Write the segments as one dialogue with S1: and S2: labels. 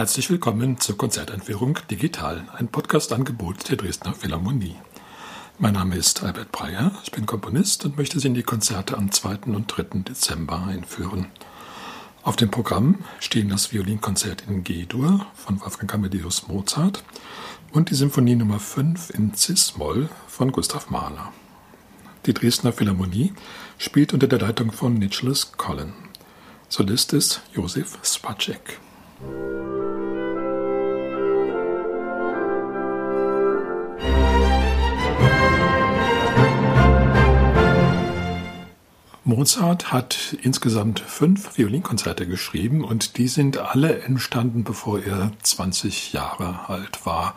S1: Herzlich willkommen zur Konzerteinführung Digital, ein Podcast-Angebot der Dresdner Philharmonie. Mein Name ist Albert Breyer, ich bin Komponist und möchte Sie in die Konzerte am 2. und 3. Dezember einführen. Auf dem Programm stehen das Violinkonzert in G-Dur von Wolfgang Amadeus Mozart und die Symphonie Nummer 5 in Cis-Moll von Gustav Mahler. Die Dresdner Philharmonie spielt unter der Leitung von Nicholas Collin. Solist ist Josef Spacek. Mozart hat insgesamt fünf Violinkonzerte geschrieben und die sind alle entstanden, bevor er 20 Jahre alt war.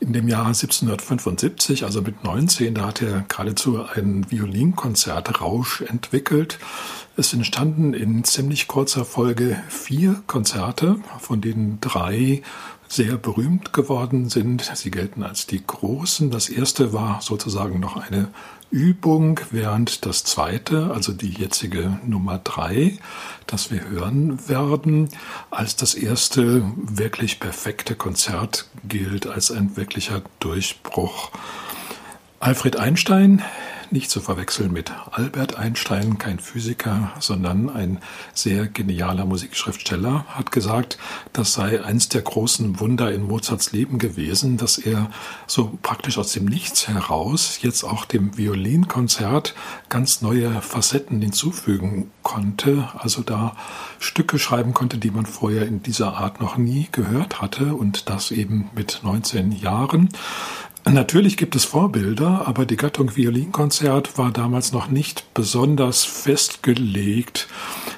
S1: In dem Jahr 1775, also mit 19, da hat er geradezu einen Violinkonzertrausch entwickelt. Es entstanden in ziemlich kurzer Folge vier Konzerte, von denen drei sehr berühmt geworden sind. Sie gelten als die großen. Das erste war sozusagen noch eine Übung, während das zweite, also die jetzige Nummer drei, das wir hören werden, als das erste wirklich perfekte Konzert gilt, als ein wirklicher Durchbruch. Alfred Einstein nicht zu verwechseln mit Albert Einstein, kein Physiker, sondern ein sehr genialer Musikschriftsteller, hat gesagt, das sei eins der großen Wunder in Mozarts Leben gewesen, dass er so praktisch aus dem Nichts heraus jetzt auch dem Violinkonzert ganz neue Facetten hinzufügen konnte, also da Stücke schreiben konnte, die man vorher in dieser Art noch nie gehört hatte und das eben mit 19 Jahren. Natürlich gibt es Vorbilder, aber die Gattung Violinkonzert war damals noch nicht besonders festgelegt.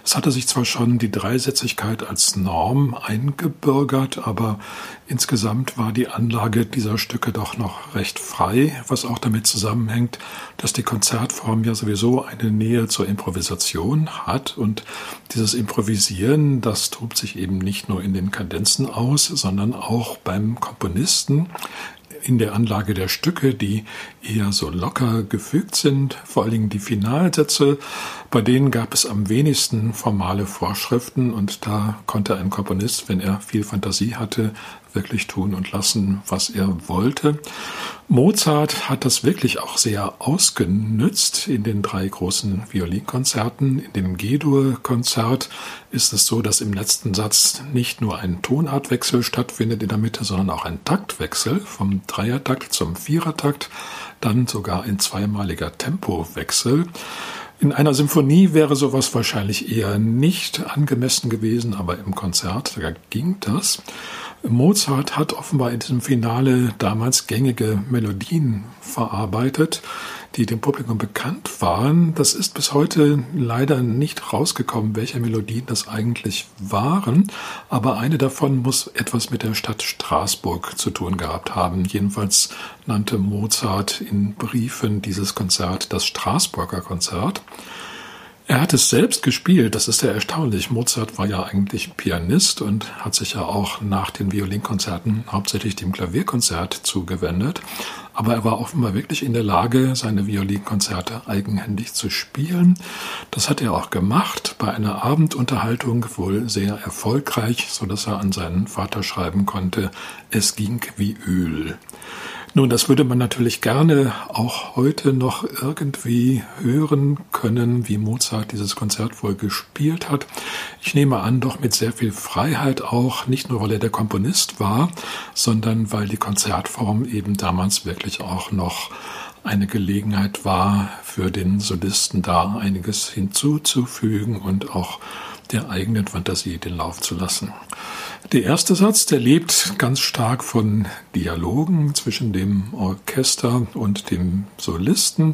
S1: Es hatte sich zwar schon die Dreisätzigkeit als Norm eingebürgert, aber insgesamt war die Anlage dieser Stücke doch noch recht frei, was auch damit zusammenhängt, dass die Konzertform ja sowieso eine Nähe zur Improvisation hat und dieses Improvisieren, das tobt sich eben nicht nur in den Kadenzen aus, sondern auch beim Komponisten, in der Anlage der Stücke, die eher so locker gefügt sind, vor allen Dingen die Finalsätze, bei denen gab es am wenigsten formale Vorschriften und da konnte ein Komponist, wenn er viel Fantasie hatte, wirklich tun und lassen, was er wollte. Mozart hat das wirklich auch sehr ausgenützt in den drei großen Violinkonzerten. In dem G-Dur-Konzert ist es so, dass im letzten Satz nicht nur ein Tonartwechsel stattfindet in der Mitte, sondern auch ein Taktwechsel vom Dreiertakt zum Vierertakt, dann sogar ein zweimaliger Tempowechsel. In einer Symphonie wäre sowas wahrscheinlich eher nicht angemessen gewesen, aber im Konzert, ging das. Mozart hat offenbar in diesem Finale damals gängige Melodien verarbeitet, die dem Publikum bekannt waren. Das ist bis heute leider nicht rausgekommen, welche Melodien das eigentlich waren, aber eine davon muss etwas mit der Stadt Straßburg zu tun gehabt haben. Jedenfalls nannte Mozart in Briefen dieses Konzert das Straßburger Konzert. Er hat es selbst gespielt, das ist ja erstaunlich. Mozart war ja eigentlich Pianist und hat sich ja auch nach den Violinkonzerten hauptsächlich dem Klavierkonzert zugewendet. Aber er war offenbar wirklich in der Lage, seine Violinkonzerte eigenhändig zu spielen. Das hat er auch gemacht, bei einer Abendunterhaltung wohl sehr erfolgreich, so dass er an seinen Vater schreiben konnte, es ging wie Öl. Nun, das würde man natürlich gerne auch heute noch irgendwie hören können, wie Mozart dieses Konzert wohl gespielt hat. Ich nehme an, doch mit sehr viel Freiheit auch, nicht nur weil er der Komponist war, sondern weil die Konzertform eben damals wirklich auch noch eine Gelegenheit war, für den Solisten da einiges hinzuzufügen und auch der eigenen Fantasie den Lauf zu lassen. Der erste Satz, der lebt ganz stark von Dialogen zwischen dem Orchester und dem Solisten.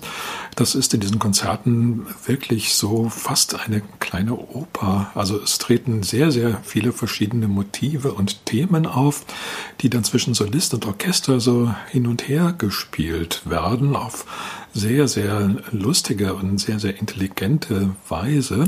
S1: Das ist in diesen Konzerten wirklich so fast eine kleine Oper. Also es treten sehr, sehr viele verschiedene Motive und Themen auf, die dann zwischen Solist und Orchester so hin und her gespielt werden auf sehr, sehr lustige und sehr, sehr intelligente Weise,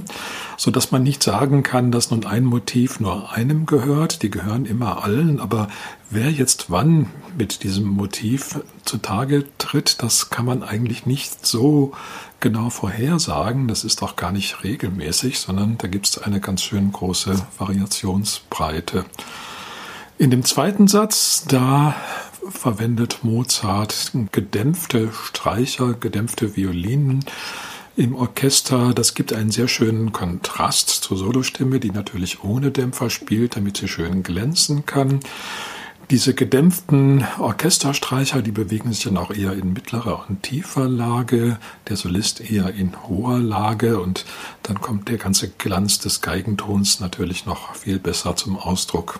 S1: so dass man nicht sagen kann, dass nun ein Motiv nur einem gehört. Die gehören immer allen, aber wer jetzt wann mit diesem Motiv zutage tritt, das kann man eigentlich nicht so genau vorhersagen. Das ist auch gar nicht regelmäßig, sondern da gibt es eine ganz schön große Variationsbreite. In dem zweiten Satz, da verwendet Mozart gedämpfte Streicher, gedämpfte Violinen im Orchester. Das gibt einen sehr schönen Kontrast zur Solostimme, die natürlich ohne Dämpfer spielt, damit sie schön glänzen kann. Diese gedämpften Orchesterstreicher, die bewegen sich dann auch eher in mittlerer und tiefer Lage, der Solist eher in hoher Lage und dann kommt der ganze Glanz des Geigentons natürlich noch viel besser zum Ausdruck.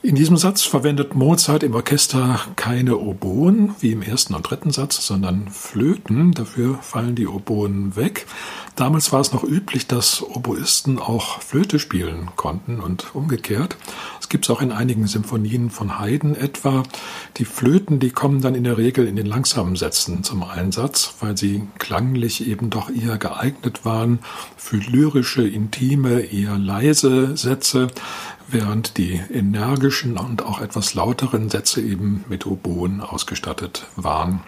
S1: In diesem Satz verwendet Mozart im Orchester keine Oboen wie im ersten und dritten Satz, sondern Flöten. Dafür fallen die Oboen weg. Damals war es noch üblich, dass Oboisten auch Flöte spielen konnten und umgekehrt. Es gibt es auch in einigen Symphonien von Haydn etwa. Die Flöten, die kommen dann in der Regel in den langsamen Sätzen zum Einsatz, weil sie klanglich eben doch eher geeignet waren für lyrische, intime, eher leise Sätze während die energischen und auch etwas lauteren Sätze eben mit Oboen ausgestattet waren.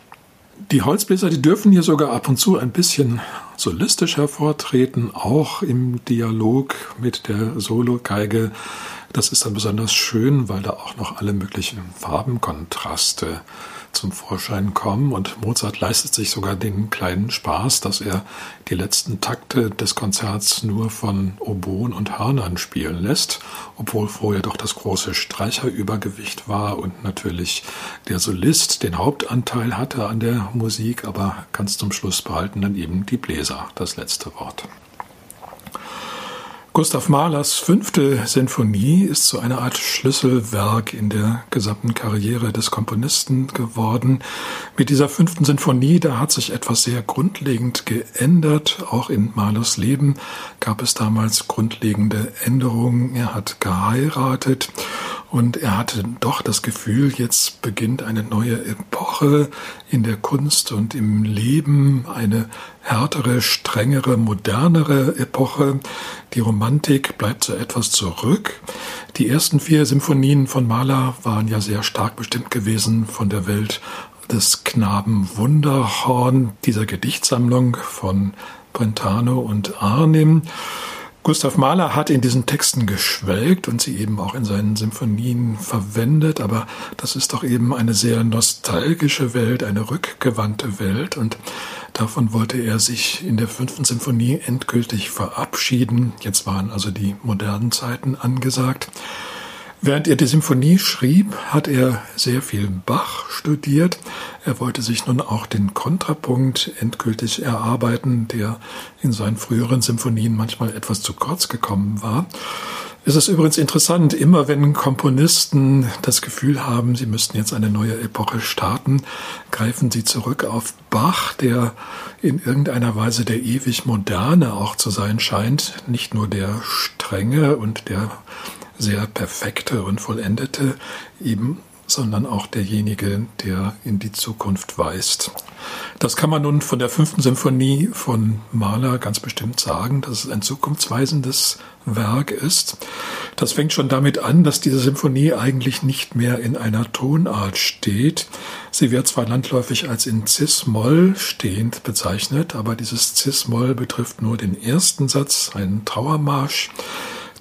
S1: Die Holzbläser, die dürfen hier sogar ab und zu ein bisschen solistisch hervortreten, auch im Dialog mit der Sologeige. Das ist dann besonders schön, weil da auch noch alle möglichen Farbenkontraste zum Vorschein kommen. Und Mozart leistet sich sogar den kleinen Spaß, dass er die letzten Takte des Konzerts nur von Oboen und Hörnern spielen lässt, obwohl vorher doch das große Streicherübergewicht war und natürlich der Solist den Hauptanteil hatte an der Musik, aber ganz zum Schluss behalten dann eben die Bläser das letzte Wort. Gustav Mahlers fünfte Sinfonie ist so eine Art Schlüsselwerk in der gesamten Karriere des Komponisten geworden. Mit dieser fünften Sinfonie, da hat sich etwas sehr grundlegend geändert. Auch in Mahlers Leben gab es damals grundlegende Änderungen. Er hat geheiratet und er hatte doch das Gefühl, jetzt beginnt eine neue Epoche in der Kunst und im Leben, eine härtere, strengere, modernere Epoche. Die Romantik bleibt so etwas zurück. Die ersten vier Symphonien von Mahler waren ja sehr stark bestimmt gewesen von der Welt des Knaben Wunderhorn, dieser Gedichtsammlung von Brentano und Arnim. Gustav Mahler hat in diesen Texten geschwelgt und sie eben auch in seinen Symphonien verwendet, aber das ist doch eben eine sehr nostalgische Welt, eine rückgewandte Welt und davon wollte er sich in der fünften Symphonie endgültig verabschieden. Jetzt waren also die modernen Zeiten angesagt. Während er die Symphonie schrieb, hat er sehr viel Bach studiert. Er wollte sich nun auch den Kontrapunkt endgültig erarbeiten, der in seinen früheren Symphonien manchmal etwas zu kurz gekommen war. Es ist übrigens interessant, immer wenn Komponisten das Gefühl haben, sie müssten jetzt eine neue Epoche starten, greifen sie zurück auf Bach, der in irgendeiner Weise der ewig Moderne auch zu sein scheint, nicht nur der strenge und der sehr perfekte und vollendete eben, sondern auch derjenige, der in die Zukunft weist. Das kann man nun von der fünften Symphonie von Mahler ganz bestimmt sagen, dass es ein zukunftsweisendes Werk ist. Das fängt schon damit an, dass diese Symphonie eigentlich nicht mehr in einer Tonart steht. Sie wird zwar landläufig als in Cis-Moll stehend bezeichnet, aber dieses Cis-Moll betrifft nur den ersten Satz, einen Trauermarsch.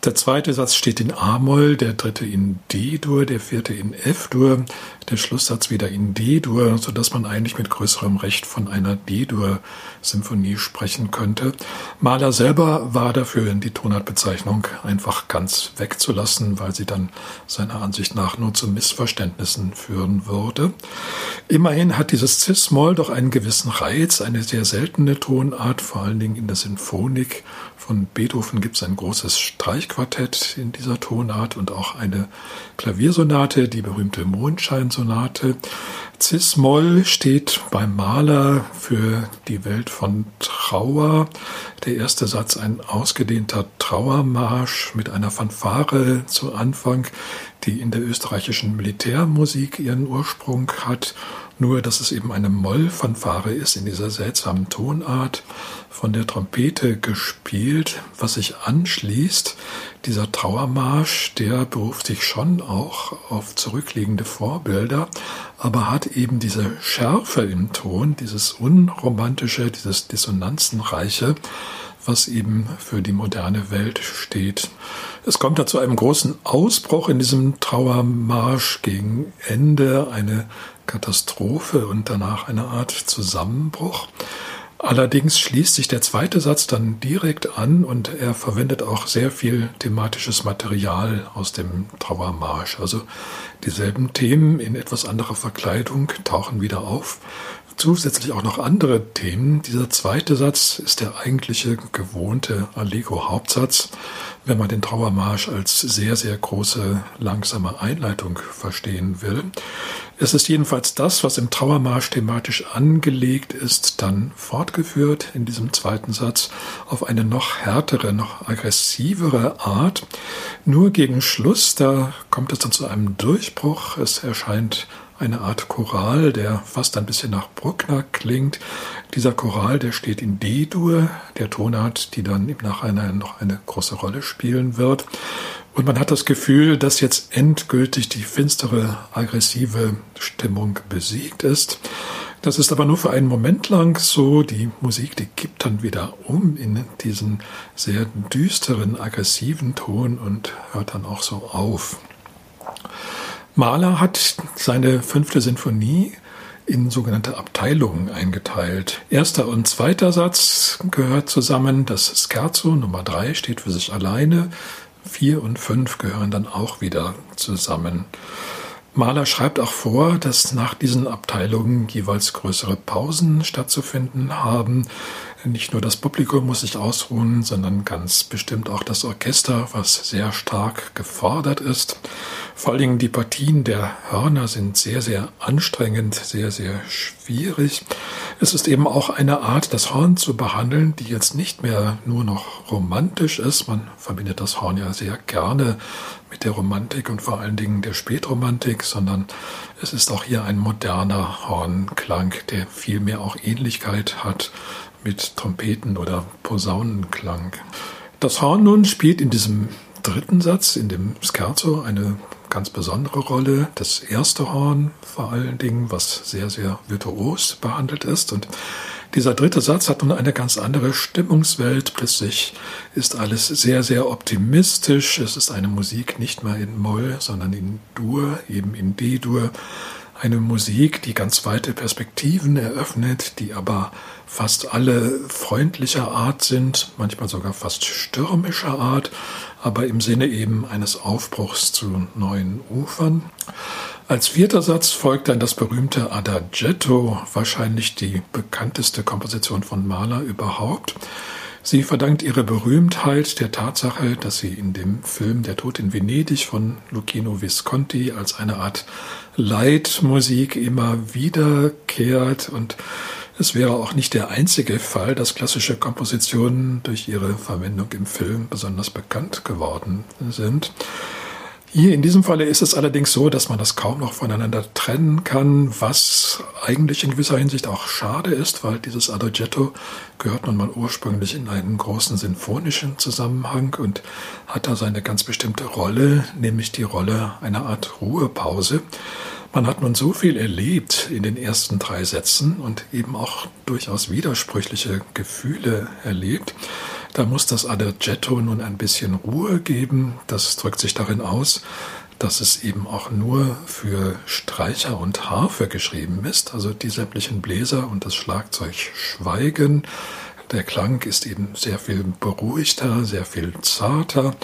S1: Der zweite Satz steht in A-Moll, der dritte in D-Dur, der vierte in F-Dur, der Schlusssatz wieder in D-Dur, so dass man eigentlich mit größerem Recht von einer D-Dur-Symphonie sprechen könnte. Mahler selber war dafür, die Tonartbezeichnung einfach ganz wegzulassen, weil sie dann seiner Ansicht nach nur zu Missverständnissen führen würde. Immerhin hat dieses Cis-Moll doch einen gewissen Reiz, eine sehr seltene Tonart, vor allen Dingen in der Sinfonik von Beethoven gibt es ein großes Streichquartett in dieser Tonart und auch eine Klaviersonate, die berühmte Mondscheinsonate. Cis-Moll steht beim Maler für die Welt von Trauer. Der erste Satz ein ausgedehnter Trauermarsch mit einer Fanfare zu Anfang, die in der österreichischen Militärmusik ihren Ursprung hat nur dass es eben eine Mollfanfare ist in dieser seltsamen Tonart, von der Trompete gespielt, was sich anschließt. Dieser Trauermarsch, der beruft sich schon auch auf zurückliegende Vorbilder, aber hat eben diese Schärfe im Ton, dieses Unromantische, dieses Dissonanzenreiche, was eben für die moderne Welt steht. Es kommt da zu einem großen Ausbruch in diesem Trauermarsch gegen Ende, eine Katastrophe und danach eine Art Zusammenbruch. Allerdings schließt sich der zweite Satz dann direkt an und er verwendet auch sehr viel thematisches Material aus dem Trauermarsch. Also dieselben Themen in etwas anderer Verkleidung tauchen wieder auf zusätzlich auch noch andere Themen. Dieser zweite Satz ist der eigentliche gewohnte Allegro-Hauptsatz, wenn man den Trauermarsch als sehr, sehr große, langsame Einleitung verstehen will. Es ist jedenfalls das, was im Trauermarsch thematisch angelegt ist, dann fortgeführt in diesem zweiten Satz auf eine noch härtere, noch aggressivere Art. Nur gegen Schluss, da kommt es dann zu einem Durchbruch. Es erscheint eine Art Choral, der fast ein bisschen nach Bruckner klingt. Dieser Choral, der steht in D-Dur, der Tonart, die dann im Nachhinein noch eine große Rolle spielen wird. Und man hat das Gefühl, dass jetzt endgültig die finstere, aggressive Stimmung besiegt ist. Das ist aber nur für einen Moment lang so. Die Musik, die kippt dann wieder um in diesen sehr düsteren, aggressiven Ton und hört dann auch so auf. Mahler hat seine fünfte Sinfonie in sogenannte Abteilungen eingeteilt. Erster und zweiter Satz gehört zusammen. Das Scherzo Nummer drei steht für sich alleine. Vier und fünf gehören dann auch wieder zusammen. Mahler schreibt auch vor, dass nach diesen Abteilungen jeweils größere Pausen stattzufinden haben. Nicht nur das Publikum muss sich ausruhen, sondern ganz bestimmt auch das Orchester, was sehr stark gefordert ist. Vor allen Dingen die Partien der Hörner sind sehr, sehr anstrengend, sehr, sehr schwierig. Es ist eben auch eine Art, das Horn zu behandeln, die jetzt nicht mehr nur noch romantisch ist. Man verbindet das Horn ja sehr gerne mit der Romantik und vor allen Dingen der Spätromantik, sondern es ist auch hier ein moderner Hornklang, der viel mehr auch Ähnlichkeit hat mit Trompeten oder Posaunenklang. Das Horn nun spielt in diesem dritten Satz, in dem Scherzo, eine ganz besondere Rolle. Das erste Horn vor allen Dingen, was sehr, sehr virtuos behandelt ist. Und dieser dritte Satz hat nun eine ganz andere Stimmungswelt. Plötzlich ist alles sehr, sehr optimistisch. Es ist eine Musik nicht mehr in Moll, sondern in Dur, eben in D-Dur. Eine Musik, die ganz weite Perspektiven eröffnet, die aber fast alle freundlicher Art sind, manchmal sogar fast stürmischer Art, aber im Sinne eben eines Aufbruchs zu neuen Ufern. Als vierter Satz folgt dann das berühmte Adagetto, wahrscheinlich die bekannteste Komposition von Mahler überhaupt. Sie verdankt ihre Berühmtheit der Tatsache, dass sie in dem Film Der Tod in Venedig von Lucchino Visconti als eine Art Leitmusik immer wiederkehrt und es wäre auch nicht der einzige Fall, dass klassische Kompositionen durch ihre Verwendung im Film besonders bekannt geworden sind. Hier in diesem Falle ist es allerdings so, dass man das kaum noch voneinander trennen kann, was eigentlich in gewisser Hinsicht auch schade ist, weil dieses Adagetto gehört nun mal ursprünglich in einen großen sinfonischen Zusammenhang und hat da seine ganz bestimmte Rolle, nämlich die Rolle einer Art Ruhepause. Man hat nun so viel erlebt in den ersten drei Sätzen und eben auch durchaus widersprüchliche Gefühle erlebt, da muss das Adagetto nun ein bisschen Ruhe geben. Das drückt sich darin aus, dass es eben auch nur für Streicher und Harfe geschrieben ist. Also die sämtlichen Bläser und das Schlagzeug schweigen. Der Klang ist eben sehr viel beruhigter, sehr viel zarter.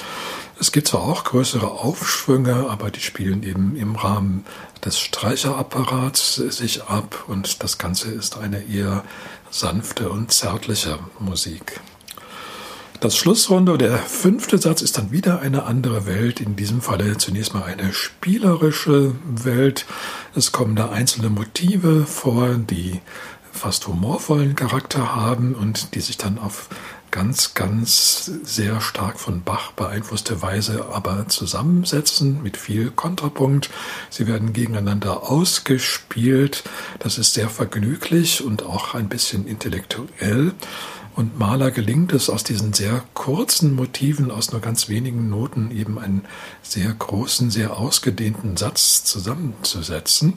S1: Es gibt zwar auch größere Aufschwünge, aber die spielen eben im Rahmen des Streicherapparats sich ab und das Ganze ist eine eher sanfte und zärtliche Musik. Das Schlussrunde, der fünfte Satz ist dann wieder eine andere Welt. In diesem Falle zunächst mal eine spielerische Welt. Es kommen da einzelne Motive vor, die fast humorvollen Charakter haben und die sich dann auf ganz, ganz sehr stark von Bach beeinflusste Weise aber zusammensetzen mit viel Kontrapunkt. Sie werden gegeneinander ausgespielt. Das ist sehr vergnüglich und auch ein bisschen intellektuell. Und Mahler gelingt es, aus diesen sehr kurzen Motiven, aus nur ganz wenigen Noten eben einen sehr großen, sehr ausgedehnten Satz zusammenzusetzen.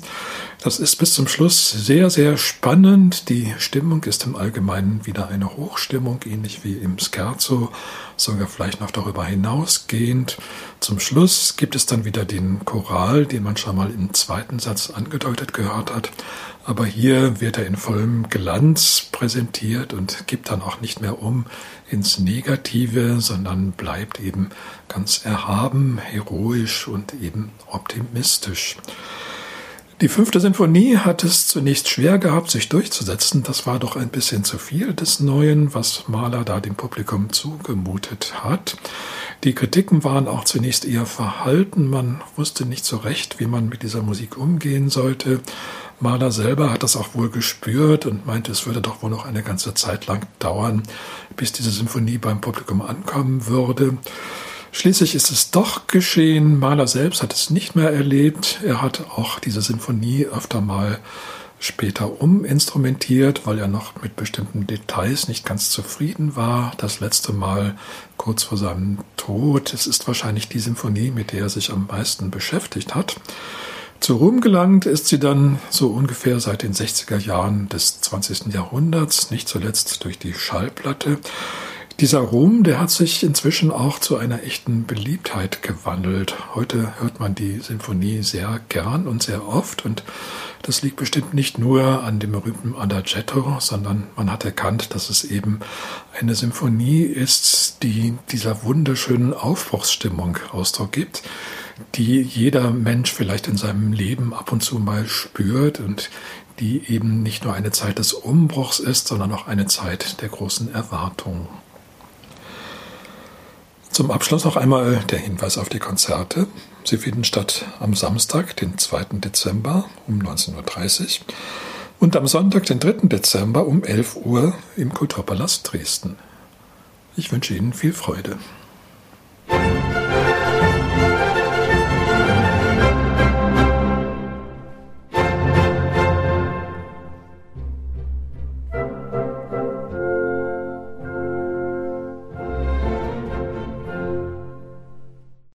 S1: Das ist bis zum Schluss sehr, sehr spannend. Die Stimmung ist im Allgemeinen wieder eine Hochstimmung, ähnlich wie im Scherzo, sogar vielleicht noch darüber hinausgehend. Zum Schluss gibt es dann wieder den Choral, den man schon mal im zweiten Satz angedeutet gehört hat. Aber hier wird er in vollem Glanz präsentiert und gibt dann auch nicht mehr um ins Negative, sondern bleibt eben ganz erhaben, heroisch und eben optimistisch. Die fünfte Sinfonie hat es zunächst schwer gehabt, sich durchzusetzen. Das war doch ein bisschen zu viel des Neuen, was Mahler da dem Publikum zugemutet hat. Die Kritiken waren auch zunächst eher verhalten. Man wusste nicht so recht, wie man mit dieser Musik umgehen sollte. Mahler selber hat das auch wohl gespürt und meinte, es würde doch wohl noch eine ganze Zeit lang dauern, bis diese Symphonie beim Publikum ankommen würde. Schließlich ist es doch geschehen. Mahler selbst hat es nicht mehr erlebt. Er hat auch diese Sinfonie öfter mal später uminstrumentiert, weil er noch mit bestimmten Details nicht ganz zufrieden war. Das letzte Mal kurz vor seinem Tod. Es ist wahrscheinlich die Sinfonie, mit der er sich am meisten beschäftigt hat. Zu Ruhm gelangt ist sie dann so ungefähr seit den 60er Jahren des 20. Jahrhunderts, nicht zuletzt durch die Schallplatte. Dieser Ruhm, der hat sich inzwischen auch zu einer echten Beliebtheit gewandelt. Heute hört man die Sinfonie sehr gern und sehr oft und das liegt bestimmt nicht nur an dem berühmten Adagetto, sondern man hat erkannt, dass es eben eine Symphonie ist, die dieser wunderschönen Aufbruchsstimmung Ausdruck gibt, die jeder Mensch vielleicht in seinem Leben ab und zu mal spürt und die eben nicht nur eine Zeit des Umbruchs ist, sondern auch eine Zeit der großen Erwartung. Zum Abschluss noch einmal der Hinweis auf die Konzerte. Sie finden statt am Samstag, den 2. Dezember um 19.30 Uhr und am Sonntag, den 3. Dezember um 11 Uhr im Kulturpalast Dresden. Ich wünsche Ihnen viel Freude.